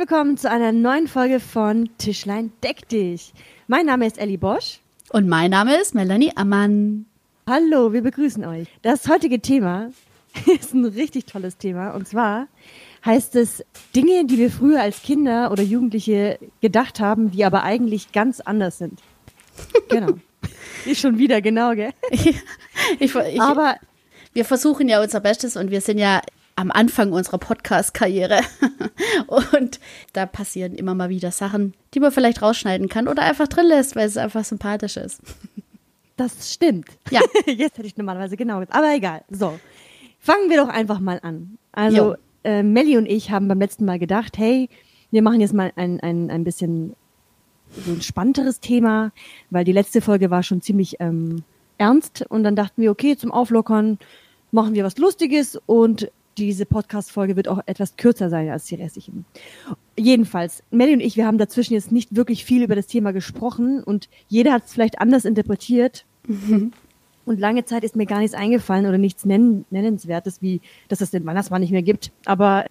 Willkommen zu einer neuen Folge von Tischlein deck dich. Mein Name ist Ellie Bosch. Und mein Name ist Melanie Ammann. Hallo, wir begrüßen euch. Das heutige Thema ist ein richtig tolles Thema. Und zwar heißt es Dinge, die wir früher als Kinder oder Jugendliche gedacht haben, die aber eigentlich ganz anders sind. Genau. ich schon wieder, genau, gell? ich, ich, aber wir versuchen ja unser Bestes und wir sind ja am Anfang unserer Podcast-Karriere. und da passieren immer mal wieder Sachen, die man vielleicht rausschneiden kann oder einfach drin lässt, weil es einfach sympathisch ist. Das stimmt. Ja. Jetzt hätte ich normalerweise genau gesagt. Aber egal. So. Fangen wir doch einfach mal an. Also, äh, Melli und ich haben beim letzten Mal gedacht, hey, wir machen jetzt mal ein, ein, ein bisschen so ein spannenderes Thema, weil die letzte Folge war schon ziemlich ähm, ernst. Und dann dachten wir, okay, zum Auflockern machen wir was Lustiges und diese Podcast-Folge wird auch etwas kürzer sein als die restlichen. Jedenfalls, Melly und ich, wir haben dazwischen jetzt nicht wirklich viel über das Thema gesprochen und jeder hat es vielleicht anders interpretiert. Mhm. Und lange Zeit ist mir gar nichts eingefallen oder nichts nennen, Nennenswertes, wie dass es den Weihnachtsmann nicht mehr gibt. Aber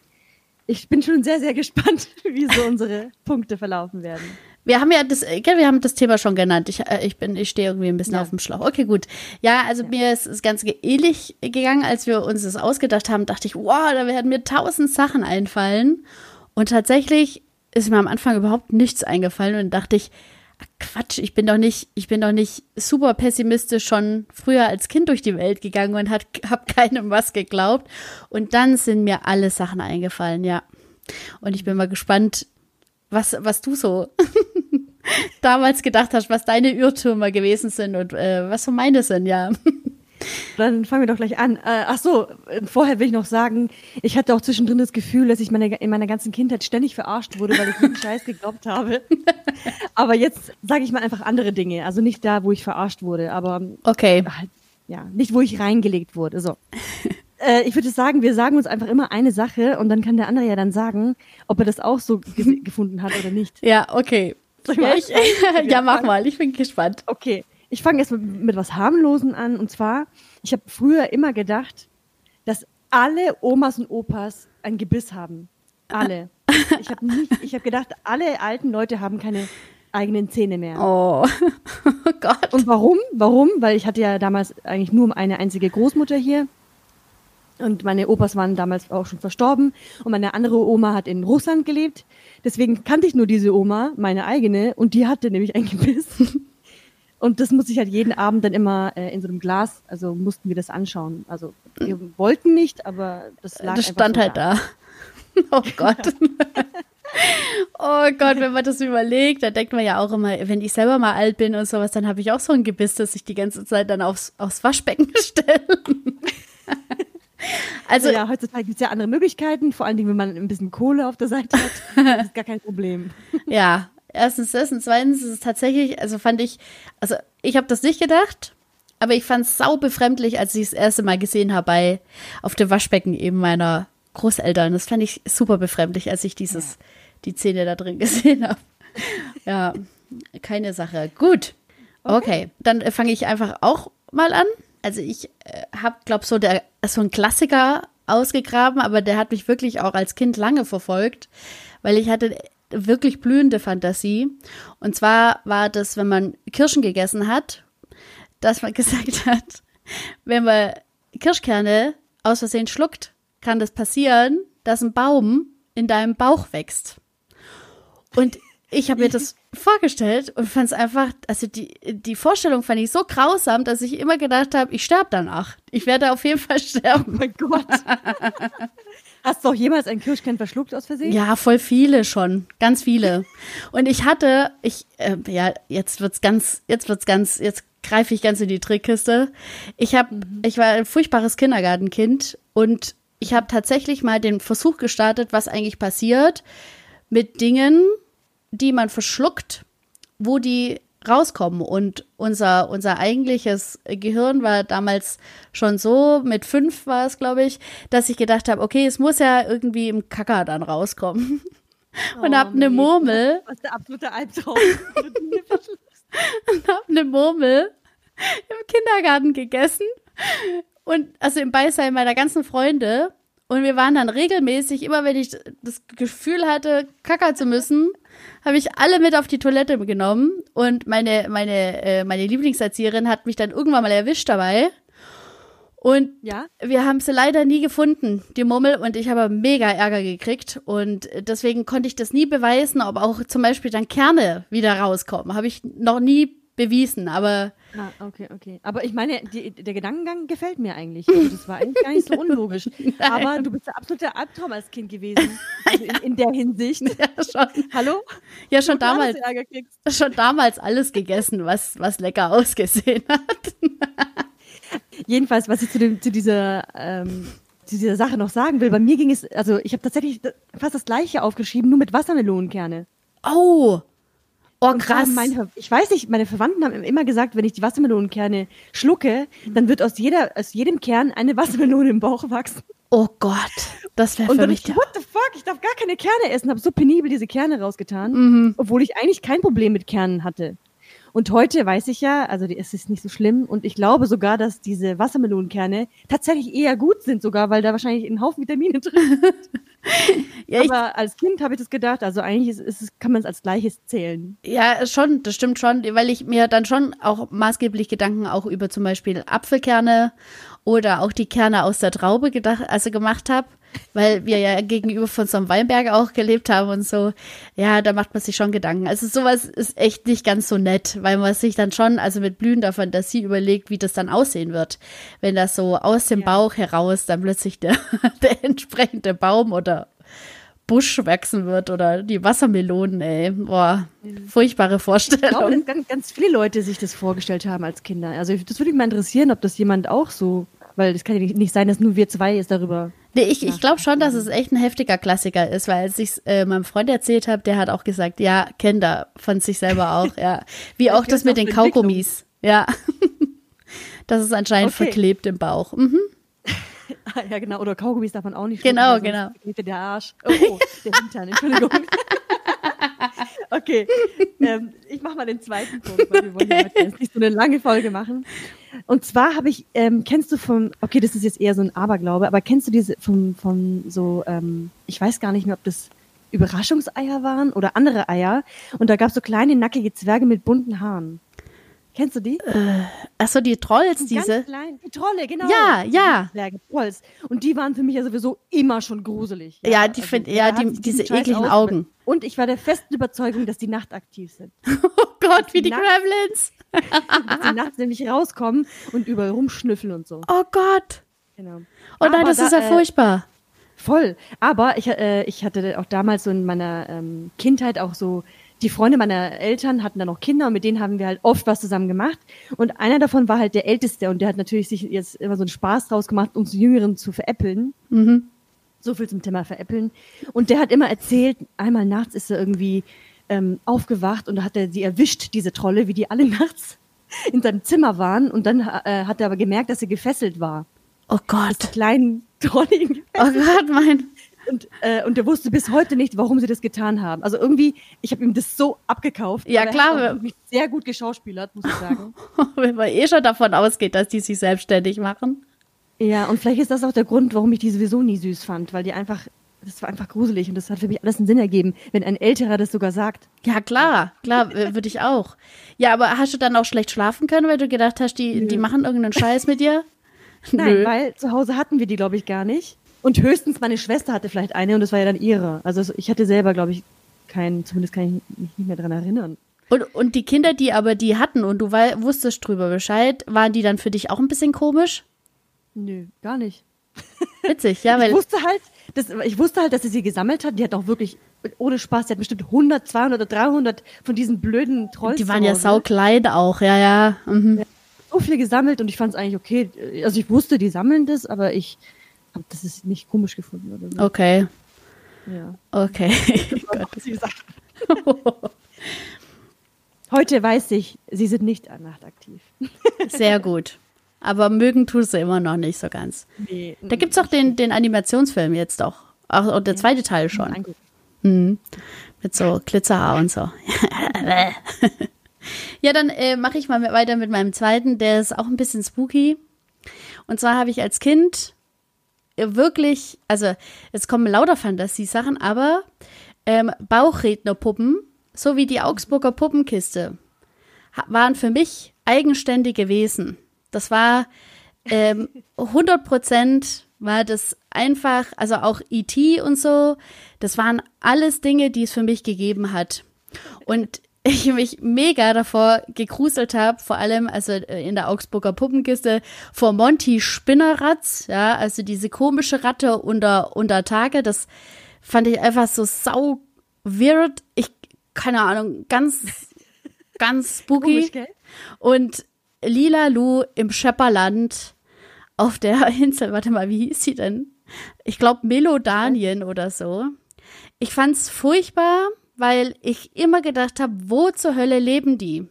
ich bin schon sehr, sehr gespannt, wie so unsere Punkte verlaufen werden. Wir haben ja das, wir haben das Thema schon genannt. Ich, äh, ich bin, ich stehe irgendwie ein bisschen ja. auf dem Schlauch. Okay, gut. Ja, also ja. mir ist das Ganze ähnlich gegangen, als wir uns das ausgedacht haben, dachte ich, wow, da werden mir tausend Sachen einfallen. Und tatsächlich ist mir am Anfang überhaupt nichts eingefallen und dachte ich, Quatsch, ich bin doch nicht, ich bin doch nicht super pessimistisch schon früher als Kind durch die Welt gegangen und hat, hab keinem was geglaubt. Und dann sind mir alle Sachen eingefallen, ja. Und ich bin mal gespannt, was, was du so damals gedacht hast, was deine Irrtümer gewesen sind und äh, was so meine sind, ja. Dann fangen wir doch gleich an. Äh, ach so, vorher will ich noch sagen, ich hatte auch zwischendrin das Gefühl, dass ich meine, in meiner ganzen Kindheit ständig verarscht wurde, weil ich jeden Scheiß geglaubt habe. Aber jetzt sage ich mal einfach andere Dinge. Also nicht da, wo ich verarscht wurde, aber okay. Halt, ja, nicht wo ich reingelegt wurde. So. Äh, ich würde sagen, wir sagen uns einfach immer eine Sache und dann kann der andere ja dann sagen, ob er das auch so ge gefunden hat oder nicht. Ja, okay. Ja, ich, ja, mach mal, ich bin gespannt. Okay, ich fange erst mit, mit was harmlosen an. Und zwar, ich habe früher immer gedacht, dass alle Omas und Opas ein Gebiss haben. Alle. Ich habe hab gedacht, alle alten Leute haben keine eigenen Zähne mehr. Oh. oh Gott. Und warum? Warum? Weil ich hatte ja damals eigentlich nur eine einzige Großmutter hier. Und meine Opas waren damals auch schon verstorben. Und meine andere Oma hat in Russland gelebt. Deswegen kannte ich nur diese Oma, meine eigene, und die hatte nämlich ein Gebiss. Und das musste ich halt jeden Abend dann immer äh, in so einem Glas, also mussten wir das anschauen. Also wir wollten nicht, aber das lag Das stand so halt da. da. Oh Gott. oh Gott, wenn man das überlegt, da denkt man ja auch immer, wenn ich selber mal alt bin und sowas, dann habe ich auch so ein Gebiss, das ich die ganze Zeit dann aufs, aufs Waschbecken stelle. Also ja, heutzutage gibt es ja andere Möglichkeiten, vor allen Dingen, wenn man ein bisschen Kohle auf der Seite hat, das ist gar kein Problem. Ja, erstens das und zweitens ist es tatsächlich, also fand ich, also ich habe das nicht gedacht, aber ich fand es sau befremdlich, als ich das erste Mal gesehen habe bei auf dem Waschbecken eben meiner Großeltern. Das fand ich super befremdlich, als ich dieses ja. die Zähne da drin gesehen habe. ja, keine Sache. Gut. Okay, okay. dann fange ich einfach auch mal an also ich äh, habe, glaube so der so ein Klassiker ausgegraben, aber der hat mich wirklich auch als Kind lange verfolgt, weil ich hatte wirklich blühende Fantasie. Und zwar war das, wenn man Kirschen gegessen hat, dass man gesagt hat, wenn man Kirschkerne aus Versehen schluckt, kann das passieren, dass ein Baum in deinem Bauch wächst. Und ich habe mir das vorgestellt und fand es einfach, also die, die Vorstellung fand ich so grausam, dass ich immer gedacht habe, ich sterbe danach. Ich werde auf jeden Fall sterben. Oh mein Gott. Hast du auch jemals ein Kirschkern verschluckt aus Versehen? Ja, voll viele schon, ganz viele. Und ich hatte, ich, äh, ja, jetzt wird's ganz, jetzt wird's ganz, jetzt greife ich ganz in die Trickkiste. Ich habe, mhm. ich war ein furchtbares Kindergartenkind und ich habe tatsächlich mal den Versuch gestartet, was eigentlich passiert mit Dingen, die man verschluckt, wo die rauskommen. Und unser, unser eigentliches Gehirn war damals schon so, mit fünf war es, glaube ich, dass ich gedacht habe, okay, es muss ja irgendwie im Kacker dann rauskommen. Und oh, hab eine. Murmel. Was der absolute Albtraum? und hab eine Murmel im Kindergarten gegessen. Und also im Beisein meiner ganzen Freunde. Und wir waren dann regelmäßig, immer wenn ich das Gefühl hatte, kacker zu müssen, habe ich alle mit auf die Toilette genommen. Und meine, meine, äh, meine Lieblingserzieherin hat mich dann irgendwann mal erwischt dabei. Und ja? wir haben sie leider nie gefunden, die Mummel, und ich habe mega Ärger gekriegt. Und deswegen konnte ich das nie beweisen, ob auch zum Beispiel dann Kerne wieder rauskommen. Habe ich noch nie bewiesen, aber. Ah, okay, okay. Aber ich meine, die, der Gedankengang gefällt mir eigentlich. Also das war eigentlich gar nicht so unlogisch. aber du bist der absolute Albtraum als Kind gewesen. Also in, in der Hinsicht. Ja, schon. Hallo? Ja, schon damals. Schon damals alles gegessen, was, was lecker ausgesehen hat. Jedenfalls, was ich zu, dem, zu dieser ähm, zu dieser Sache noch sagen will, bei mir ging es, also ich habe tatsächlich fast das gleiche aufgeschrieben, nur mit Wassermelonenkerne. Oh, Oh, krass. Meine, ich weiß nicht, meine Verwandten haben immer gesagt, wenn ich die Wassermelonenkerne schlucke, dann wird aus, jeder, aus jedem Kern eine Wassermelone im Bauch wachsen. Oh Gott, das wäre für mich. Und what the fuck, ich darf gar keine Kerne essen, habe so penibel diese Kerne rausgetan, mhm. obwohl ich eigentlich kein Problem mit Kernen hatte. Und heute weiß ich ja, also es ist nicht so schlimm und ich glaube sogar, dass diese Wassermelonenkerne tatsächlich eher gut sind sogar, weil da wahrscheinlich ein Haufen Vitamine drin sind. ja, Aber als Kind habe ich das gedacht, also eigentlich ist, ist, kann man es als gleiches zählen. Ja, schon, das stimmt schon, weil ich mir dann schon auch maßgeblich Gedanken auch über zum Beispiel Apfelkerne oder auch die Kerne aus der Traube gedacht, also gemacht habe weil wir ja gegenüber von so einem Weinberg auch gelebt haben und so. Ja, da macht man sich schon Gedanken. Also sowas ist echt nicht ganz so nett, weil man sich dann schon, also mit blühender Fantasie überlegt, wie das dann aussehen wird, wenn das so aus dem ja. Bauch heraus dann plötzlich der, der entsprechende Baum oder Busch wachsen wird oder die Wassermelonen, ey. Boah, furchtbare Vorstellung. Ich glaube, dass ganz, ganz viele Leute sich das vorgestellt haben als Kinder. Also das würde mich mal interessieren, ob das jemand auch so, weil das kann ja nicht sein, dass nur wir zwei es darüber Nee, ich, ich glaube schon, dass es echt ein heftiger Klassiker ist, weil als ich äh, meinem Freund erzählt habe, der hat auch gesagt, ja, kennt er von sich selber auch, ja. Wie auch das mit den Kaugummis. Ja. das ist anscheinend okay. verklebt im Bauch. Mhm. ja, genau. Oder Kaugummis darf man auch nicht Genau, genau. Der Arsch. Oh, oh der Hintern, Entschuldigung. okay, ähm, ich mache mal den zweiten Punkt, weil wir wollen ja jetzt nicht so eine lange Folge machen. Und zwar habe ich, ähm, kennst du von, okay, das ist jetzt eher so ein Aberglaube, aber kennst du diese von, von so, ähm, ich weiß gar nicht mehr, ob das Überraschungseier waren oder andere Eier. Und da gab es so kleine, nackige Zwerge mit bunten Haaren. Kennst du die? Äh, achso, die Trolls, die diese. Klein, die Trolle, genau. Ja, ja. Zwerge, Trolls. Und die waren für mich ja sowieso immer schon gruselig. Ja, ja die also, find, ja, die, diese ekligen Augen. Und ich war der festen Überzeugung, dass die nachtaktiv sind. oh Gott, wie die, die Gremlins. dass die nachts nämlich rauskommen und überall rumschnüffeln und so. Oh Gott. Genau. Oh nein, das da, ist ja äh, furchtbar. Voll. Aber ich, äh, ich hatte auch damals so in meiner ähm, Kindheit auch so, die Freunde meiner Eltern hatten dann noch Kinder und mit denen haben wir halt oft was zusammen gemacht. Und einer davon war halt der Älteste und der hat natürlich sich jetzt immer so einen Spaß draus gemacht, uns Jüngeren zu veräppeln. Mhm. So viel zum Thema veräppeln. Und der hat immer erzählt, einmal nachts ist er irgendwie ähm, aufgewacht und da hat er sie erwischt, diese Trolle, wie die alle nachts in seinem Zimmer waren. Und dann äh, hat er aber gemerkt, dass sie gefesselt war. Oh Gott. Dass die kleinen Trolle ihn Oh Gott, mein. Und, äh, und er wusste bis heute nicht, warum sie das getan haben. Also irgendwie, ich habe ihm das so abgekauft. Ja, klar. Mich sehr gut geschauspielert, muss ich sagen. Wenn man eh schon davon ausgeht, dass die sich selbstständig machen. Ja, und vielleicht ist das auch der Grund, warum ich die sowieso nie süß fand, weil die einfach das war einfach gruselig und das hat für mich alles einen Sinn ergeben, wenn ein Älterer das sogar sagt. Ja, klar, klar, würde ich auch. Ja, aber hast du dann auch schlecht schlafen können, weil du gedacht hast, die, die machen irgendeinen Scheiß mit dir? Nein, Nö. weil zu Hause hatten wir die, glaube ich, gar nicht. Und höchstens meine Schwester hatte vielleicht eine und das war ja dann ihre. Also ich hatte selber, glaube ich, keinen, zumindest kann ich mich nicht mehr dran erinnern. Und, und die Kinder, die aber die hatten und du wusstest drüber Bescheid, waren die dann für dich auch ein bisschen komisch? Nö, gar nicht. Witzig, ja, weil. Ich wusste halt, das, ich wusste halt, dass sie sie gesammelt hat. Die hat auch wirklich, ohne Spaß, die hat bestimmt 100, 200 oder 300 von diesen blöden Trolls. Die waren ja sauklein auch, ja, ja. Mhm. So viel gesammelt und ich fand es eigentlich okay. Also ich wusste, die sammeln das, aber ich habe das ist nicht komisch gefunden oder so. Okay. Ja. Okay. Heute weiß ich, sie sind nicht nachtaktiv. Sehr gut. Aber mögen tust du immer noch nicht so ganz. Nee, da gibt es auch den, den Animationsfilm jetzt doch. Auch der zweite Teil schon. Mhm. Mit so Glitzerhaar und so. ja, dann äh, mache ich mal weiter mit meinem zweiten. Der ist auch ein bisschen spooky. Und zwar habe ich als Kind wirklich, also es kommen lauter Fantasiesachen, aber ähm, Bauchrednerpuppen, so wie die Augsburger Puppenkiste, waren für mich eigenständige Wesen. Das war ähm, 100 Prozent war das einfach, also auch E.T. und so, das waren alles Dinge, die es für mich gegeben hat. Und ich mich mega davor gegruselt habe, vor allem also äh, in der Augsburger Puppenkiste vor Monty Spinneratz, ja, also diese komische Ratte unter unter Tage, das fand ich einfach so sau weird. Ich keine Ahnung, ganz ganz spooky. Komisch, und Lila Lu im Schepperland auf der Insel, warte mal, wie hieß sie denn? Ich glaube Melodanien oder so. Ich fand's furchtbar weil ich immer gedacht habe, wo zur Hölle leben die?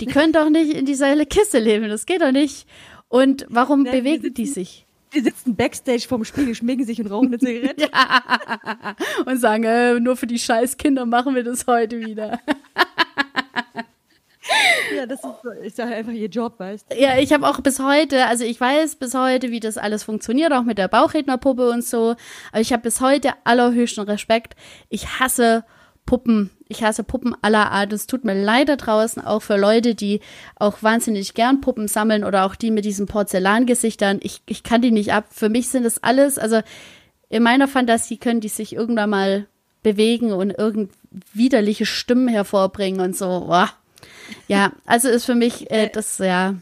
Die können doch nicht in dieser Kiste leben, das geht doch nicht. Und warum Nein, bewegen sitzen, die sich? Die sitzen backstage vorm Spiegel, schminken sich und rauchen eine Zigarette. ja. Und sagen, äh, nur für die scheiß Kinder machen wir das heute wieder. Ja, das ist, ist ja einfach ihr Job, weißt du? Ja, ich habe auch bis heute, also ich weiß bis heute, wie das alles funktioniert, auch mit der Bauchrednerpuppe und so. Aber ich habe bis heute allerhöchsten Respekt. Ich hasse Puppen. Ich hasse Puppen aller Art. Es tut mir leid da draußen, auch für Leute, die auch wahnsinnig gern Puppen sammeln oder auch die mit diesen Porzellangesichtern. Ich, ich kann die nicht ab. Für mich sind das alles, also in meiner Fantasie können die sich irgendwann mal bewegen und irgend widerliche Stimmen hervorbringen und so. Boah. Ja, also ist für mich äh, das, ja.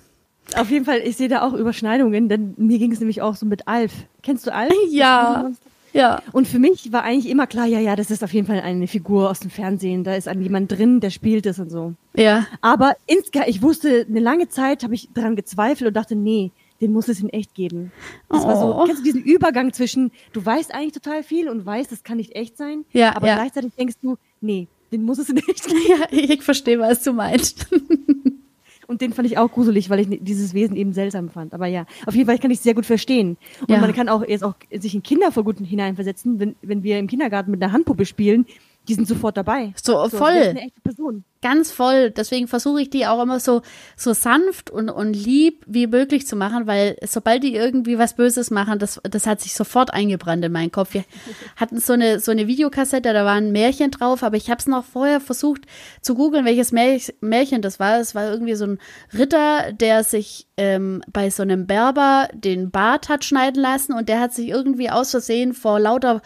Auf jeden Fall, ich sehe da auch Überschneidungen, denn mir ging es nämlich auch so mit Alf. Kennst du Alf? Ja. Ja. Und für mich war eigentlich immer klar, ja, ja, das ist auf jeden Fall eine Figur aus dem Fernsehen. Da ist jemand drin, der spielt es und so. Ja. Aber insgesamt, ich wusste, eine lange Zeit habe ich daran gezweifelt und dachte, nee, den muss es in echt geben. Das oh. war so, oh. kennst du diesen Übergang zwischen, du weißt eigentlich total viel und weißt, das kann nicht echt sein. Ja. Aber ja. gleichzeitig denkst du, nee, den muss es geben. Ja, ich verstehe, was du meinst. Und den fand ich auch gruselig, weil ich dieses Wesen eben seltsam fand. Aber ja, auf jeden Fall kann ich es sehr gut verstehen. Und ja. man kann auch jetzt auch sich in Kinder vor gut hineinversetzen, wenn, wenn wir im Kindergarten mit einer Handpuppe spielen, die sind sofort dabei. So, so voll. eine echte Person. Ganz voll. Deswegen versuche ich die auch immer so, so sanft und, und lieb wie möglich zu machen, weil sobald die irgendwie was Böses machen, das, das hat sich sofort eingebrannt in meinen Kopf. Wir hatten so eine, so eine Videokassette, da war ein Märchen drauf, aber ich habe es noch vorher versucht zu googeln, welches Märchen das war. Es war irgendwie so ein Ritter, der sich ähm, bei so einem Berber den Bart hat schneiden lassen und der hat sich irgendwie aus Versehen vor lauter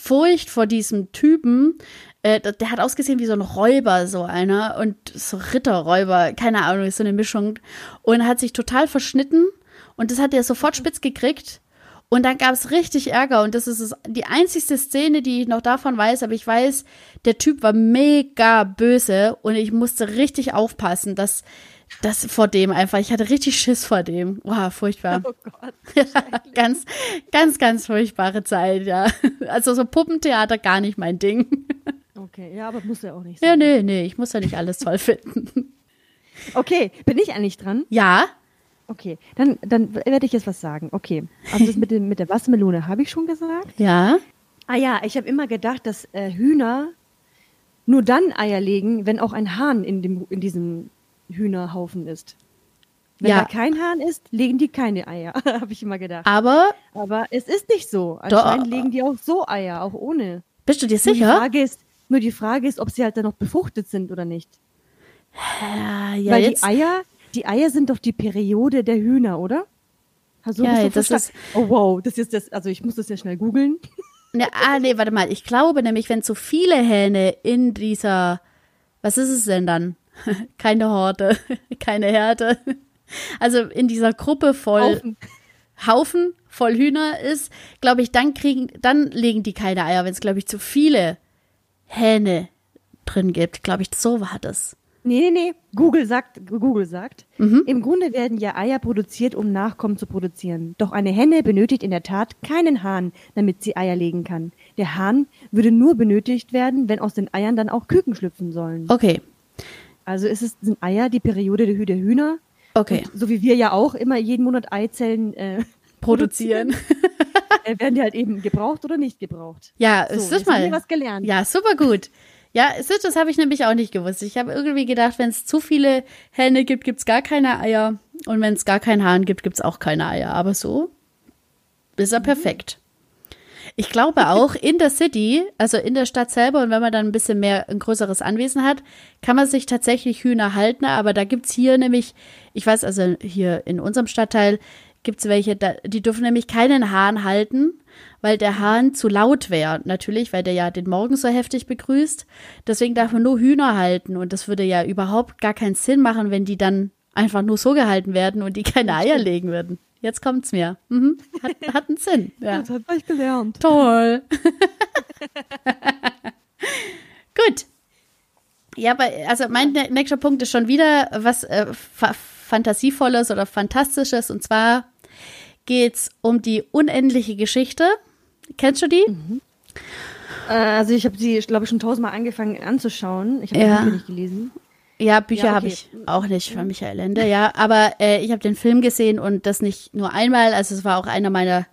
Furcht vor diesem Typen. Äh, der hat ausgesehen wie so ein Räuber, so einer. Und so Ritterräuber, keine Ahnung, ist so eine Mischung. Und hat sich total verschnitten. Und das hat er sofort spitz gekriegt. Und dann gab es richtig Ärger. Und das ist die einzigste Szene, die ich noch davon weiß. Aber ich weiß, der Typ war mega böse. Und ich musste richtig aufpassen, dass das vor dem einfach. Ich hatte richtig Schiss vor dem. Wow, furchtbar. Oh Gott. ganz, ganz, ganz furchtbare Zeit, ja. Also so Puppentheater gar nicht mein Ding. Okay, ja, aber muss ja auch nicht sein. Ja, nee, nee, ich muss ja nicht alles toll finden. Okay, bin ich eigentlich dran? Ja. Okay, dann, dann werde ich jetzt was sagen. Okay, also das mit, dem, mit der Wassermelone habe ich schon gesagt. Ja. Ah ja, ich habe immer gedacht, dass äh, Hühner nur dann Eier legen, wenn auch ein Hahn in, dem, in diesem Hühnerhaufen ist. Wenn ja. da kein Hahn ist, legen die keine Eier, habe ich immer gedacht. Aber aber es ist nicht so. Anscheinend doch. legen die auch so Eier, auch ohne. Bist du dir sicher? Nur die Frage ist, nur die Frage ist, ob sie halt dann noch befruchtet sind oder nicht. Ja, ja, Weil jetzt. die Eier, die Eier sind doch die Periode der Hühner, oder? Du ja, das ist Oh wow, das ist das. Also ich muss das ja schnell googeln. Ne, ah, nee, warte mal. Ich glaube nämlich, wenn zu viele Hähne in dieser, was ist es denn dann? keine Horde, keine Herde. Also in dieser Gruppe voll Haufen, Haufen voll Hühner ist, glaube ich, dann kriegen, dann legen die keine Eier, wenn es, glaube ich, zu viele Hähne drin gibt. Glaube ich, so war das. Nee, nee, nee. Google sagt, Google sagt, mhm. im Grunde werden ja Eier produziert, um Nachkommen zu produzieren. Doch eine Henne benötigt in der Tat keinen Hahn, damit sie Eier legen kann. Der Hahn würde nur benötigt werden, wenn aus den Eiern dann auch Küken schlüpfen sollen. Okay. Also ist es sind Eier die Periode der, der Hühner. Okay. Und so wie wir ja auch immer jeden Monat Eizellen äh, produzieren, äh, werden die halt eben gebraucht oder nicht gebraucht. Ja, so, ist das mal. Haben wir was gelernt. Ja, super gut. Ja, das, das habe ich nämlich auch nicht gewusst. Ich habe irgendwie gedacht, wenn es zu viele Hähne gibt, gibt es gar keine Eier. Und wenn es gar keinen Hahn gibt, gibt es auch keine Eier. Aber so ist er perfekt. Ich glaube auch in der City, also in der Stadt selber und wenn man dann ein bisschen mehr, ein größeres Anwesen hat, kann man sich tatsächlich Hühner halten. Aber da gibt's hier nämlich, ich weiß also hier in unserem Stadtteil gibt's welche, die dürfen nämlich keinen Hahn halten, weil der Hahn zu laut wäre. Natürlich, weil der ja den Morgen so heftig begrüßt. Deswegen darf man nur Hühner halten und das würde ja überhaupt gar keinen Sinn machen, wenn die dann einfach nur so gehalten werden und die keine Eier legen würden. Jetzt kommt's mir. Mhm. Hat, hat einen Sinn. Ja. Das hat euch gelernt. Toll. Gut. Ja, aber also mein nächster Punkt ist schon wieder was äh, fa Fantasievolles oder Fantastisches. Und zwar geht's um die unendliche Geschichte. Kennst du die? Mhm. Äh, also ich habe sie, glaube ich, schon tausendmal angefangen anzuschauen. Ich habe ja. die nicht gelesen. Ja, Bücher ja, okay. habe ich auch nicht von Michael Ende, ja. Aber äh, ich habe den Film gesehen und das nicht nur einmal. Also es war auch einer meiner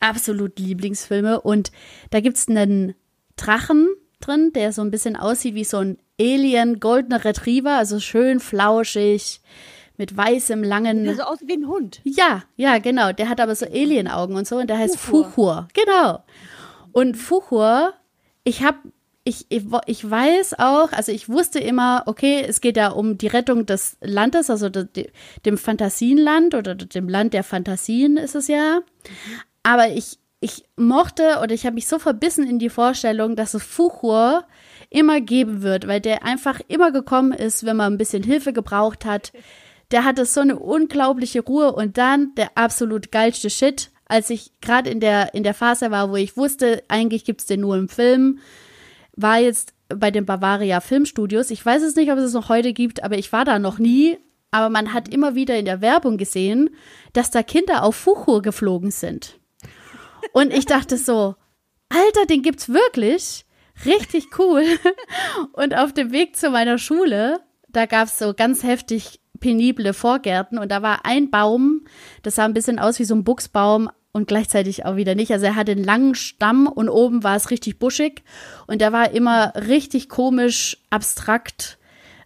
absolut Lieblingsfilme. Und da gibt's einen Drachen drin, der so ein bisschen aussieht wie so ein Alien goldener Retriever, also schön flauschig, mit weißem, langen. Der so aussieht wie ein Hund. Ja, ja, genau. Der hat aber so Alien-Augen und so und der heißt Fuchur. Fuchur. Genau. Und Fuchur, ich habe ich, ich, weiß auch, also ich wusste immer, okay, es geht ja um die Rettung des Landes, also de, dem Fantasienland oder dem Land der Fantasien ist es ja. Aber ich, ich mochte oder ich habe mich so verbissen in die Vorstellung, dass es Fuchur immer geben wird, weil der einfach immer gekommen ist, wenn man ein bisschen Hilfe gebraucht hat. Der hatte so eine unglaubliche Ruhe und dann der absolut geilste Shit, als ich gerade in der, in der Phase war, wo ich wusste, eigentlich gibt es den nur im Film war jetzt bei den Bavaria Filmstudios. Ich weiß es nicht, ob es es noch heute gibt, aber ich war da noch nie. Aber man hat immer wieder in der Werbung gesehen, dass da Kinder auf Fuchur geflogen sind. Und ich dachte so, Alter, den gibt's wirklich. Richtig cool. Und auf dem Weg zu meiner Schule, da gab's so ganz heftig penible Vorgärten und da war ein Baum, das sah ein bisschen aus wie so ein Buchsbaum, und gleichzeitig auch wieder nicht. Also er hatte einen langen Stamm und oben war es richtig buschig und der war immer richtig komisch, abstrakt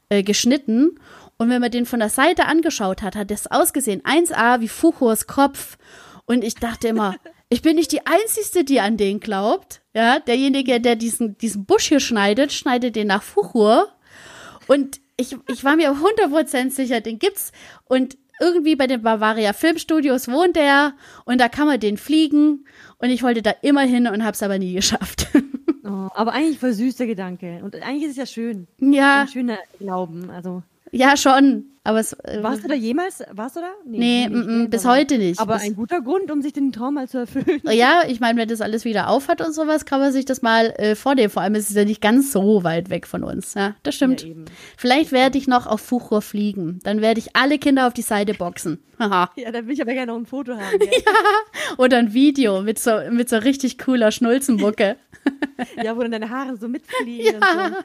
äh, geschnitten. Und wenn man den von der Seite angeschaut hat, hat das ausgesehen 1A wie Fuchurs Kopf. Und ich dachte immer, ich bin nicht die Einzige, die an den glaubt. Ja, derjenige, der diesen, diesen Busch hier schneidet, schneidet den nach Fuchur. Und ich, ich war mir 100% sicher, den gibt's. Und irgendwie bei den Bavaria Filmstudios wohnt er und da kann man den fliegen und ich wollte da immer hin und habe es aber nie geschafft. Oh, aber eigentlich voll süß der Gedanke und eigentlich ist es ja schön. Ja. Ein schöner Glauben, also. Ja, schon. Aber es, äh, warst du da jemals? Warst du da? Nee, nee nee bis heute nicht. Aber bis, ein guter Grund, um sich den Traum mal zu erfüllen. Ja, ich meine, wenn das alles wieder aufhat und sowas, kann man sich das mal äh, vornehmen. Vor allem ist es ja nicht ganz so weit weg von uns. Ja, das stimmt. Ja, Vielleicht werde ich noch auf Fuchur fliegen. Dann werde ich alle Kinder auf die Seite boxen. ja, dann will ich aber gerne noch ein Foto haben. Ja, ja. oder ein Video mit so, mit so richtig cooler Schnulzenbucke. ja, wo dann deine Haare so mitfliegen. Ja. Und so.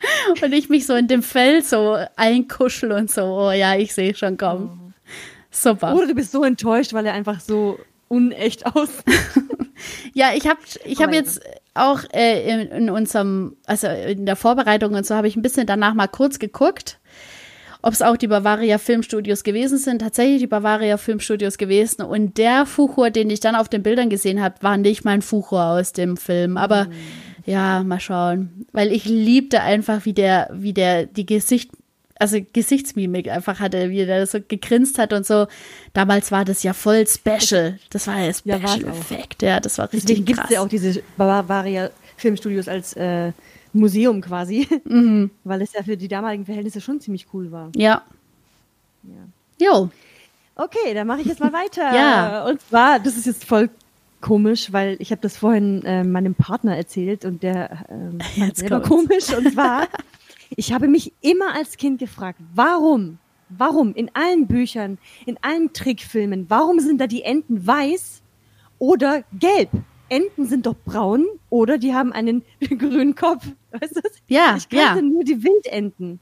Und ich mich so in dem Fell so einkuschel und so, oh ja, ich sehe schon kommen. Super. Oder du bist so enttäuscht, weil er einfach so unecht aussieht. ja, ich habe ich hab jetzt auch äh, in, in, unserem, also in der Vorbereitung und so, habe ich ein bisschen danach mal kurz geguckt, ob es auch die Bavaria Filmstudios gewesen sind. Tatsächlich die Bavaria Filmstudios gewesen. Und der Fuchur, den ich dann auf den Bildern gesehen habe, war nicht mein Fuchur aus dem Film. Aber mhm ja, mal schauen. Weil ich liebte einfach, wie der, wie der die Gesicht, also Gesichtsmimik einfach hatte, wie der so gegrinst hat und so. Damals war das ja voll special. Das war ja Special ja, Effekt. Ja, das war richtig Deswegen krass. gibt es ja auch diese Bavaria Filmstudios als äh, Museum quasi. Mhm. Weil es ja für die damaligen Verhältnisse schon ziemlich cool war. Ja. Ja. Jo. Okay, dann mache ich jetzt mal weiter. ja. Und zwar, das ist jetzt voll komisch, weil ich habe das vorhin äh, meinem Partner erzählt und der äh, fand selber komisch. Und zwar, ich habe mich immer als Kind gefragt, warum, warum in allen Büchern, in allen Trickfilmen, warum sind da die Enten weiß oder gelb? Enten sind doch braun oder die haben einen grünen Kopf. Weißt du? Ja, ich kannte ja. nur die Wildenten.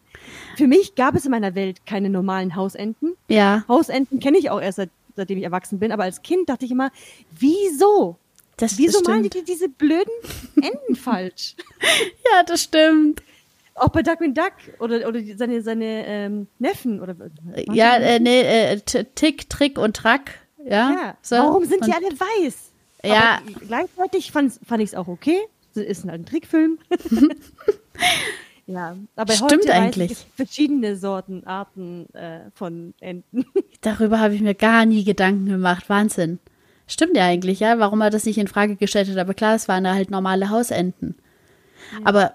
Für mich gab es in meiner Welt keine normalen Hausenten. Ja. Hausenten kenne ich auch erst seit seitdem ich erwachsen bin. Aber als Kind dachte ich immer, wieso? Das, wieso das malen die diese blöden Enden falsch? Ja, das stimmt. Auch bei Duck Duck oder, oder seine, seine ähm, Neffen oder Ja, äh, nee, äh, Tick, Trick und Track. Ja. ja. So. Warum sind die alle weiß? Ja. Aber gleichzeitig fand, fand ich es auch okay. Ist halt ein Trickfilm. ja, aber Stimmt heute eigentlich. Weiß ich, verschiedene Sorten, Arten äh, von Enten. Darüber habe ich mir gar nie Gedanken gemacht. Wahnsinn. Stimmt ja eigentlich, ja, warum er das nicht in Frage gestellt hat. Aber klar, es waren halt normale Hausenten. Aber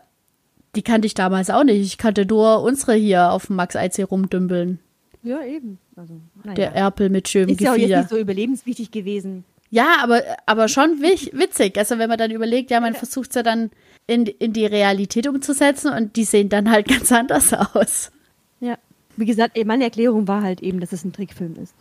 die kannte ich damals auch nicht. Ich kannte nur unsere hier auf dem Max IC rumdümpeln. Ja, eben. Also, naja. Der Erpel mit schönem ist ja auch jetzt Gefieder. nicht so überlebenswichtig gewesen. Ja, aber, aber schon witzig. Also wenn man dann überlegt, ja, man versucht es ja dann in, in die Realität umzusetzen und die sehen dann halt ganz anders aus. Ja. Wie gesagt, meine Erklärung war halt eben, dass es ein Trickfilm ist.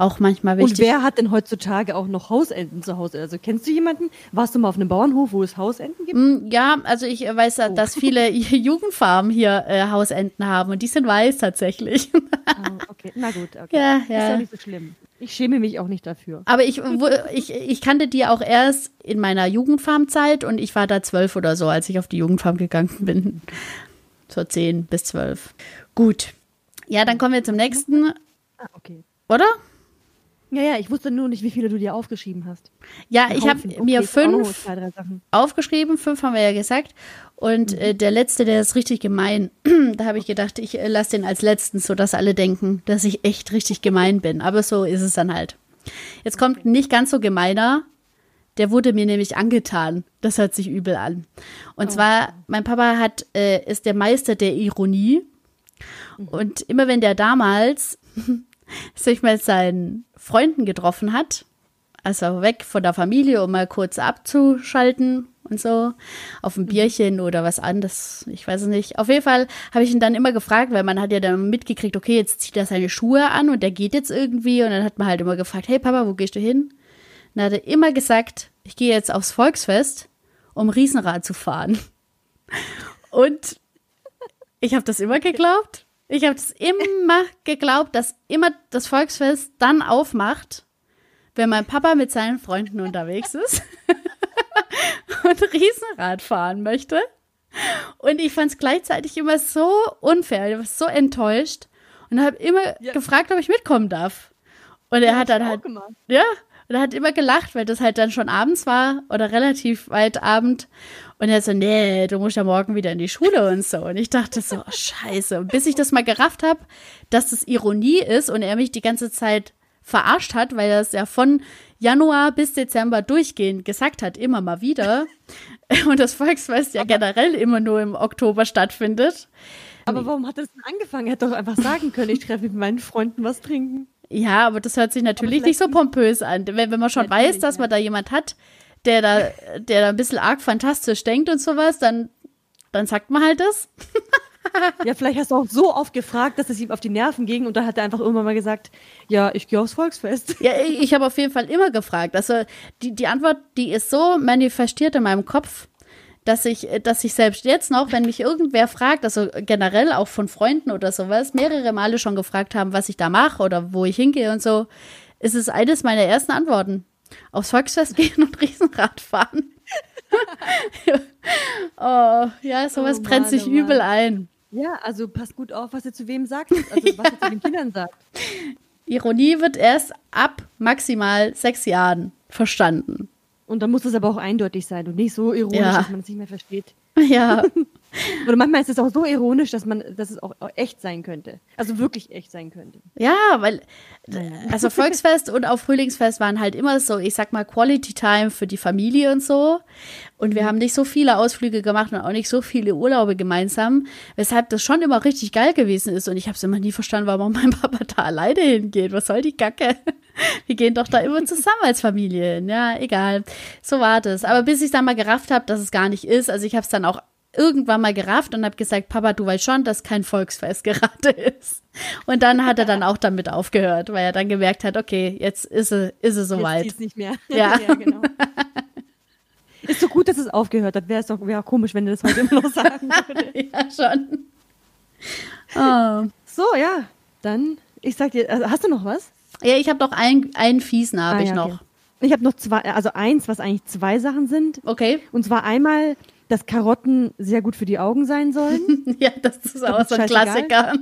Auch manchmal Und wichtig. wer hat denn heutzutage auch noch Hausenten zu Hause? Also kennst du jemanden? Warst du mal auf einem Bauernhof, wo es Hausenten gibt? Mm, Ja, also ich äh, weiß, Oh. dass viele Jugendfarmen hier äh, Hausenten haben und die sind weiß tatsächlich. Ah, okay, na gut, okay. Ja, Ist ja. ja nicht so schlimm. Ich schäme mich auch nicht dafür. Aber ich, wo, ich, ich kannte die auch erst in meiner Jugendfarmzeit und ich war da zwölf oder so, als ich auf die Jugendfarm gegangen bin. So zehn bis zwölf. Gut. Ja, dann kommen wir zum nächsten, Ah, okay. oder? Ja, ja, ich wusste nur nicht, wie viele du dir aufgeschrieben hast. Ja, ich habe mir Okay, noch fünf Zwei, aufgeschrieben, fünf haben wir ja gesagt. Und äh, der letzte, der ist richtig gemein. da habe ich gedacht, ich äh, lasse den als letzten, sodass alle denken, dass ich echt richtig gemein bin. Aber so ist es dann halt. Jetzt kommt ein nicht ganz so gemeiner. Der wurde mir nämlich angetan. Das hört sich übel an. Und zwar, mein Papa hat, äh, ist der Meister der Ironie. Und immer wenn der damals sich mit seinen Freunden getroffen hat, also weg von der Familie, um mal kurz abzuschalten und so, auf ein Bierchen oder was anderes, ich weiß es nicht. Auf jeden Fall habe ich ihn dann immer gefragt, weil man hat ja dann mitgekriegt, okay, jetzt zieht er seine Schuhe an und der geht jetzt irgendwie und dann hat man halt immer gefragt, hey Papa, wo gehst du hin? Dann hat er immer gesagt, ich gehe jetzt aufs Volksfest, um Riesenrad zu fahren. Und ich habe das immer geglaubt. Ich habe das immer geglaubt, dass immer das Volksfest dann aufmacht, wenn mein Papa mit seinen Freunden unterwegs ist und Riesenrad fahren möchte. Und ich fand es gleichzeitig immer so unfair, ich war so enttäuscht und habe immer Ja. gefragt, ob ich mitkommen darf. Und er hat dann halt, gemacht. ja, und er hat immer gelacht, weil das halt dann schon abends war oder relativ weit Abend. Und er so, nee, du musst ja morgen wieder in die Schule und so. Und ich dachte so, oh, scheiße. Und bis ich das mal gerafft habe, dass das Ironie ist und er mich die ganze Zeit verarscht hat, weil er es ja von Januar bis Dezember durchgehend gesagt hat, immer mal wieder. Und das Volksfest ja generell immer nur im Oktober stattfindet. Aber warum hat er das denn angefangen? Er hätte doch einfach sagen können, ich treffe mit meinen Freunden was trinken. Ja, aber das hört sich natürlich Aber nicht so pompös an. Wenn, wenn man schon weiß, dass man da jemand hat, der da, der da ein bisschen arg fantastisch denkt und sowas, dann, dann sagt man halt das. Ja, vielleicht hast du auch so oft gefragt, dass es ihm auf die Nerven ging und dann hat er einfach irgendwann mal gesagt, ja, ich gehe aufs Volksfest. Ja, ich, ich habe auf jeden Fall immer gefragt. Also die, die Antwort, die ist so manifestiert in meinem Kopf, dass ich, dass ich selbst jetzt noch, wenn mich irgendwer fragt, also generell auch von Freunden oder sowas, mehrere Male schon gefragt haben, was ich da mache oder wo ich hingehe und so, ist es eines meiner ersten Antworten. Aufs Volksfest gehen und Riesenrad fahren. oh, ja, sowas Oh brennt sich oh übel ein. Ja, also pass gut auf, was ihr zu wem sagt, also was ihr zu den Kindern sagt. Ironie wird erst ab maximal sechs Jahren verstanden. Und dann muss es aber auch eindeutig sein und nicht so ironisch, Ja. dass man es nicht mehr versteht. Ja, Oder manchmal ist es auch so ironisch, dass man, dass es auch echt sein könnte. Also wirklich echt sein könnte. Ja, weil, also Volksfest und auch Frühlingsfest waren halt immer so, ich sag mal, Quality Time für die Familie und so. Und wir haben nicht so viele Ausflüge gemacht und auch nicht so viele Urlaube gemeinsam, weshalb das schon immer richtig geil gewesen ist. Und ich habe es immer nie verstanden, warum mein Papa da alleine hingeht. Was soll die Kacke? Wir gehen doch da immer zusammen als Familie hin. Ja, egal. So war das. Aber bis ich dann mal gerafft habe, dass es gar nicht ist, also ich habe es dann auch irgendwann mal gerafft und habe gesagt, Papa, du weißt schon, dass kein Volksfest gerade ist. Und dann hat er dann auch damit aufgehört, weil er dann gemerkt hat, okay, jetzt ist es, ist es Jetzt soweit. zieht's nicht mehr. Ja. genau. Ist so gut, dass es aufgehört hat. Wäre es doch wäre komisch, wenn er das heute immer noch sagen würde. Ja, schon. Oh. So, ja. Dann, ich sag dir, also, hast du noch was? Ja, ich habe noch einen, einen Fiesen habe Ah, ich ja, noch. okay. Ich habe noch zwei, also eins, was eigentlich zwei Sachen sind. Okay. Und zwar einmal, dass Karotten sehr gut für die Augen sein sollen. Ja, das ist auch so ein. Klassiker.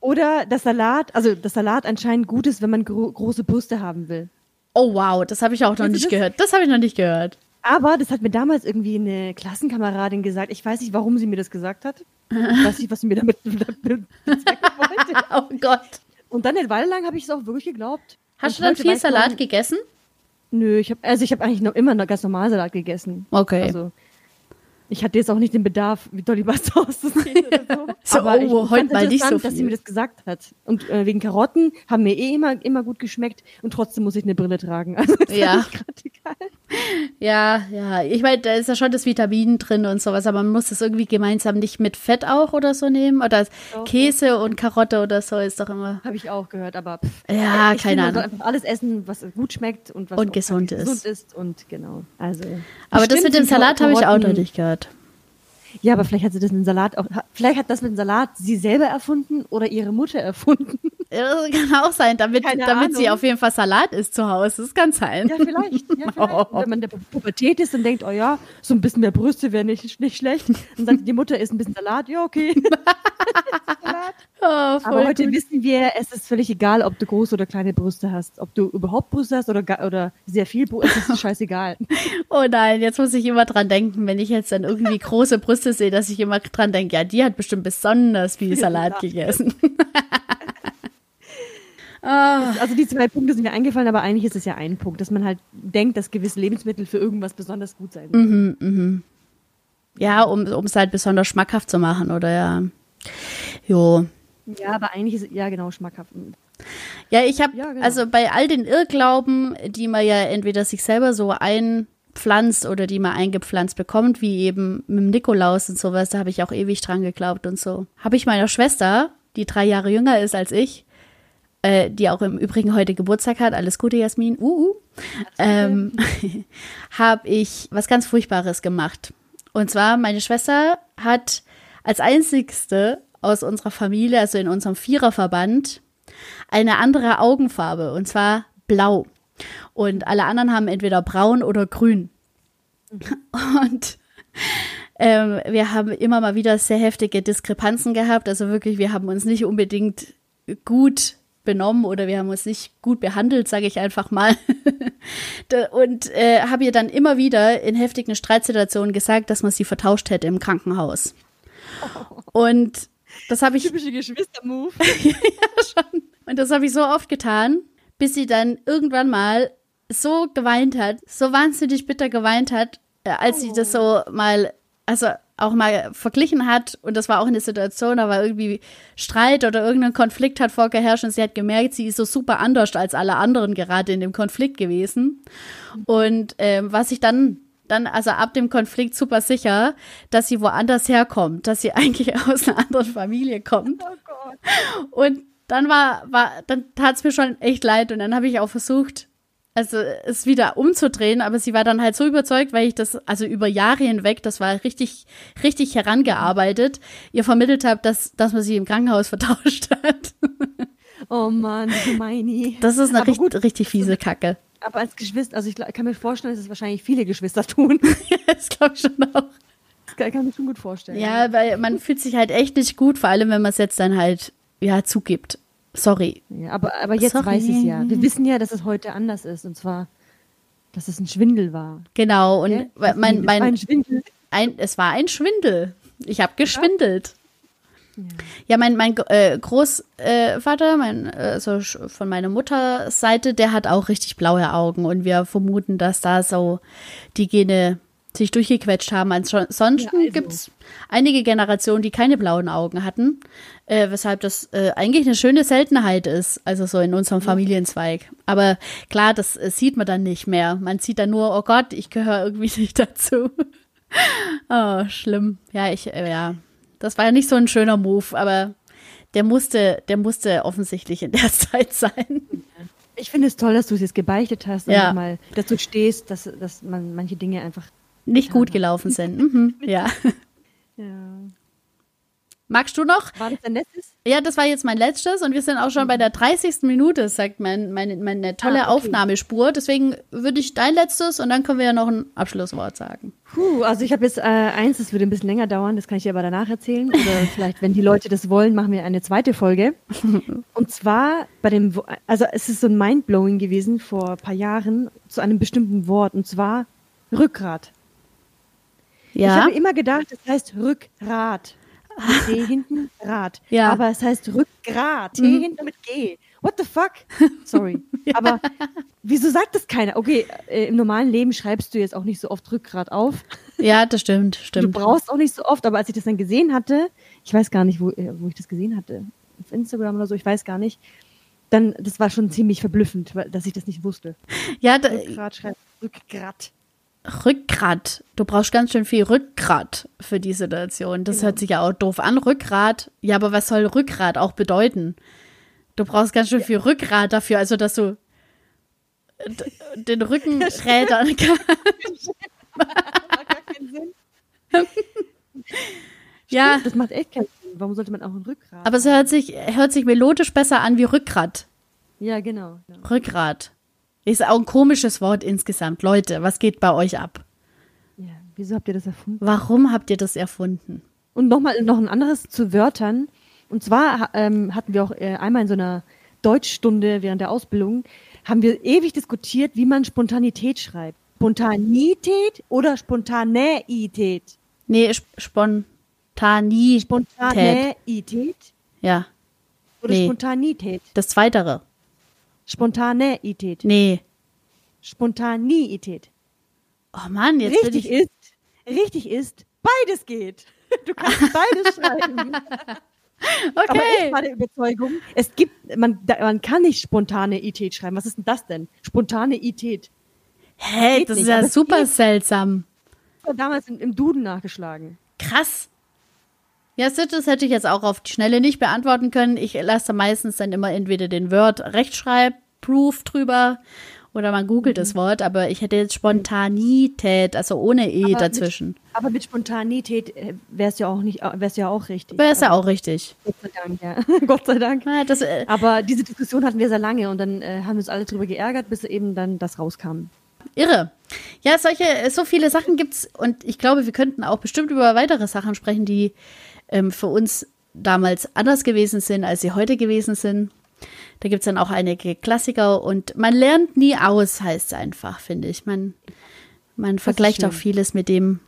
Oder dass Salat, also dass Salat anscheinend gut ist, wenn man gro große Brüste haben will. Oh wow, das habe ich auch noch du nicht das? gehört. Das habe ich noch nicht gehört. Aber das hat mir damals irgendwie eine Klassenkameradin gesagt. Ich weiß nicht, warum sie mir das gesagt hat. Ich weiß nicht, was sie mir damit bezwecken wollte. Oh Gott. Und dann eine Weile lang habe ich es auch wirklich geglaubt. Hast Und du dann viel weiß man- Salat gegessen? Nö, ich habe also ich habe eigentlich noch immer noch ganz normal Salat gegessen. Okay. Also ich hatte jetzt auch nicht den Bedarf, wie Dolly Buster auszusehen oder so. So, Aber oh, ich heute mal nicht so interessant, dass sie viel. mir das gesagt hat. Und äh, wegen Karotten haben mir eh immer, immer gut geschmeckt und trotzdem muss ich eine Brille tragen. Also ist Ja. egal. Ja, ja. Ich meine, da ist ja schon das Vitamin drin und sowas, aber man muss das irgendwie gemeinsam nicht mit Fett auch oder so nehmen. Oder Doch, Käse und Karotte oder so ist doch immer. Habe ich auch gehört, aber pff, Ja, ich keine finde, Ahnung. einfach alles essen, was gut schmeckt und was Und gesund ist. gesund ist und genau. Also Aber das mit dem Salat habe ich auch noch nicht gehört. Ja, aber vielleicht hat sie das mit dem Salat auch, vielleicht hat das mit dem Salat sie selber erfunden oder ihre Mutter erfunden. Das kann auch sein, damit, Keine damit sie auf jeden Fall Salat isst zu Hause. Das kann sein. Ja, vielleicht. Ja, vielleicht. Wenn man in der Pubertät ist und denkt, oh ja, so ein bisschen mehr Brüste wäre nicht, nicht schlecht. Dann sagt die Mutter, isst ein bisschen Salat. Ja, okay. Salat. Oh, Aber heute gut. wissen wir, es ist völlig egal, ob du große oder kleine Brüste hast. Ob du überhaupt Brüste hast oder, oder sehr viel Brüste, ist scheißegal. Oh nein, jetzt muss ich immer dran denken, wenn ich jetzt dann irgendwie große Brüste sehe, dass ich immer dran denke, ja, die hat bestimmt besonders viel Salat. gegessen. Ah, Also die zwei Punkte sind mir eingefallen, aber eigentlich ist es ja ein Punkt, dass man halt denkt, dass gewisse Lebensmittel für irgendwas besonders gut sein sollen. ja, um es halt besonders schmackhaft zu machen, oder ja. Jo. Ja, aber eigentlich ist es, ja genau, schmackhaft. Ja, ich habe, Ja, genau. also bei all den Irrglauben, die man ja entweder sich selber so einpflanzt oder die man eingepflanzt bekommt, wie eben mit dem Nikolaus und sowas, da habe ich auch ewig dran geglaubt und so. Habe ich meiner Schwester, die drei Jahre jünger ist als ich, äh, die auch im Übrigen heute Geburtstag hat, alles Gute, Jasmin, uh, uh, ähm, habe ich was ganz Furchtbares gemacht. Und zwar, meine Schwester hat als einzigste aus unserer Familie, also in unserem Viererverband, eine andere Augenfarbe und zwar blau. Und alle anderen haben entweder braun oder grün. Und ähm, wir haben immer mal wieder sehr heftige Diskrepanzen gehabt. Also wirklich, wir haben uns nicht unbedingt gut benommen oder wir haben uns nicht gut behandelt, sage ich einfach mal. Und äh, habe ihr dann immer wieder in heftigen Streitsituationen gesagt, dass man sie vertauscht hätte im Krankenhaus. Und das habe ich Typische Geschwister-Move. und das habe ich so oft getan, bis sie dann irgendwann mal so geweint hat, so wahnsinnig bitter geweint hat, äh, als sie das so mal, also auch mal verglichen hat. Und das war auch eine Situation, da war irgendwie Streit oder irgendein Konflikt hat vorgeherrscht und sie hat gemerkt, sie ist so super anders als alle anderen gerade in dem Konflikt gewesen. Und ähm, was ich dann dann also ab dem Konflikt super sicher, dass sie woanders herkommt, dass sie eigentlich aus einer anderen Familie kommt. Oh Gott. Und dann war, war, dann tat es mir schon echt leid und dann habe ich auch versucht, also es wieder umzudrehen, aber sie war dann halt so überzeugt, weil ich das, also über Jahre hinweg, das war richtig, richtig herangearbeitet, ihr vermittelt habe, dass, dass man sie im Krankenhaus vertauscht hat. Oh Mann, Gemeini. Das ist eine richtig, gut. richtig fiese Kacke. Aber als Geschwister, also ich kann mir vorstellen, dass es wahrscheinlich viele Geschwister tun. das glaube ich schon auch. Das kann, ich mir schon gut vorstellen. Ja, weil man fühlt sich halt echt nicht gut, vor allem wenn man es jetzt dann halt, ja, zugibt. Sorry. Ja, aber, aber jetzt Sorry. weiß ich es ja. Wir wissen ja, dass es heute anders ist. Und zwar, dass es ein Schwindel war. Genau. Und weil mein, Es war ein mein, Schwindel. ein, es war ein Schwindel. Ich habe geschwindelt. Ja, mein, mein äh, Großvater, mein, äh, sch- von meiner Mutters Seite, der hat auch richtig blaue Augen und wir vermuten, dass da so die Gene sich durchgequetscht haben. Ansonsten Ja, also. gibt's einige Generationen, die keine blauen Augen hatten, äh, weshalb das äh, eigentlich eine schöne Seltenheit ist, also so in unserem Familienzweig. Aber klar, das äh, sieht man dann nicht mehr. Man sieht dann nur, oh Gott, ich gehöre irgendwie nicht dazu. oh, schlimm. Ja, ich, äh, ja. Das war ja nicht so ein schöner Move, aber der musste, der musste offensichtlich in der Zeit sein. Ich finde es toll, dass du es jetzt gebeichtet hast und Ja. mal, dass du stehst, dass, dass man manche Dinge einfach. Nicht gut gelaufen sind. Mhm, ja. Ja. Magst du noch? War das dein letztes? Ja, das war jetzt mein letztes und wir sind auch schon bei der 30. Minute, sagt mein, meine, meine tolle ah, okay. Aufnahmespur. Deswegen würde ich dein letztes und dann können wir ja noch ein Abschlusswort sagen. Puh, also ich habe jetzt äh, eins, das würde ein bisschen länger dauern, das kann ich dir aber danach erzählen. Oder vielleicht, wenn die Leute das wollen, machen wir eine zweite Folge. Und zwar bei dem, also es ist so ein Mindblowing gewesen vor ein paar Jahren zu einem bestimmten Wort und zwar Rückgrat. Ja. Ich habe immer gedacht, das heißt Rückgrat. T hinten, Rad. Ja. Aber es heißt Rückgrat. T mhm. hinten mit G. What the fuck? Sorry. ja. Aber wieso sagt das keiner? Okay, äh, im normalen Leben schreibst du jetzt auch nicht so oft Rückgrat auf. Ja, das stimmt, stimmt. Du brauchst auch nicht so oft, aber als ich das dann gesehen hatte, ich weiß gar nicht, wo, äh, wo ich das gesehen hatte, auf Instagram oder so, ich weiß gar nicht, dann, das war schon ziemlich verblüffend, dass ich das nicht wusste. Ja, da, Rückgrat schreibt Rückgrat. Rückgrat. Du brauchst ganz schön viel Rückgrat für die Situation. Das genau. hört sich ja auch doof an. Rückgrat. Ja, aber was soll Rückgrat auch bedeuten? Du brauchst ganz schön viel Rückgrat dafür, also dass du den Rücken rädern kannst. ja. Das macht echt keinen Sinn. Warum sollte man auch ein Rückgrat? Aber es hört sich, hört sich melodisch besser an wie Rückgrat. Ja, genau. genau. Rückgrat. Ist auch ein komisches Wort insgesamt. Leute, was geht bei euch ab? Ja, wieso habt ihr das erfunden? Warum habt ihr das erfunden? Und nochmal noch ein anderes zu Wörtern. Und zwar ähm, hatten wir auch äh, einmal in so einer Deutschstunde während der Ausbildung, haben wir ewig diskutiert, wie man Spontanität schreibt. Spontanität oder Spontaneität? Nee, Sp Spontanität. Spontaneität? Ja. Oder nee. Spontanität? Das Zweitere. Spontaneität. Nee. Spontaneität. Oh Mann, jetzt richtig ich... ist, richtig ist, beides geht. Du kannst beides schreiben. Okay. Aber ich war der Überzeugung, es gibt, man, man kann nicht spontane Ität schreiben. Was ist denn das denn? Spontane Ität. Hä, hey, das nicht. ist ja super seltsam. Ich damals im, im Duden nachgeschlagen. Krass. Ja, das hätte ich jetzt auch auf die Schnelle nicht beantworten können. Ich lasse meistens dann immer entweder den Word Rechtschreib-Proof drüber oder man googelt mhm. das Wort, aber ich hätte jetzt Spontanität, also ohne E aber dazwischen. Mit, aber mit Spontanität äh, wäre es ja auch nicht, wäre es ja auch richtig. Wäre es ja auch richtig. Gott sei Dank, ja. Gott sei Dank. Ja, das, äh, aber diese Diskussion hatten wir sehr lange und dann äh, haben wir uns alle drüber geärgert, bis eben dann das rauskam. Irre. Ja, solche, so viele Sachen gibt's und ich glaube, wir könnten auch bestimmt über weitere Sachen sprechen, die ähm, für uns damals anders gewesen sind, als sie heute gewesen sind. Da gibt es dann auch einige Klassiker und man lernt nie aus, heißt es einfach, finde ich. Man, man vergleicht auch vieles mit dem,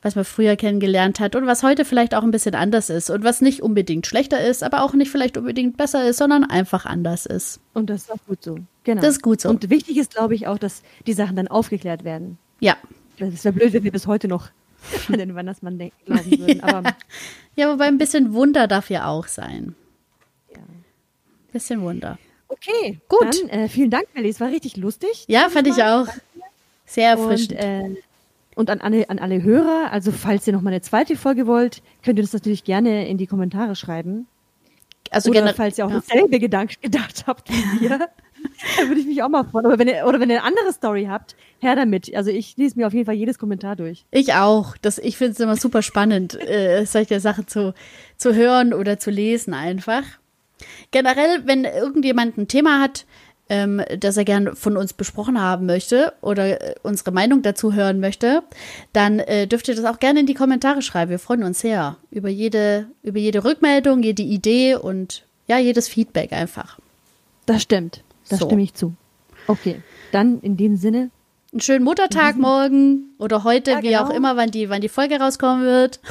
was man früher kennengelernt hat und was heute vielleicht auch ein bisschen anders ist und was nicht unbedingt schlechter ist, aber auch nicht vielleicht unbedingt besser ist, sondern einfach anders ist. Und das ist auch gut so. Genau. Das ist gut so. Und wichtig ist, glaube ich, auch, dass die Sachen dann aufgeklärt werden. Ja. Das wäre blöd, wenn wir bis heute noch an den Weihnachtsmann denken, glauben würden. Aber ja, wobei ein bisschen Wunder darf ja auch sein. Ja. Bisschen Wunder. Okay, gut. Dann, äh, vielen Dank, Melly. Es war richtig lustig. Ja, fand ich auch. Sehr erfrischend. Und, äh, und an alle, an alle Hörer, also falls ihr noch mal eine zweite Folge wollt, könnt ihr das natürlich gerne in die Kommentare schreiben. Also Oder falls ihr auch ja. dasselbe gedacht, gedacht habt wie wir. da würde ich mich auch mal freuen. Oder wenn, ihr, oder wenn ihr eine andere Story habt, her damit. Also ich lese mir auf jeden Fall jedes Kommentar durch. Ich auch. Das, ich finde es immer super spannend, äh, solche Sachen zu, zu hören oder zu lesen einfach. Generell, wenn irgendjemand ein Thema hat, ähm, das er gern von uns besprochen haben möchte oder äh, unsere Meinung dazu hören möchte, dann äh, dürft ihr das auch gerne in die Kommentare schreiben. Wir freuen uns sehr über jede, über jede Rückmeldung, jede Idee und ja, jedes Feedback einfach. Das stimmt. Da so. stimme ich zu. Okay, dann in dem Sinne. Einen schönen Muttertag morgen oder heute, ja, genau. wie auch genau. immer, wann die, wann die Folge rauskommen wird.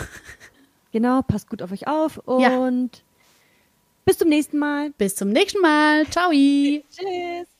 Genau, passt gut auf euch auf und ja. bis zum nächsten Mal. Bis zum nächsten Mal. Ciao. Tschüss.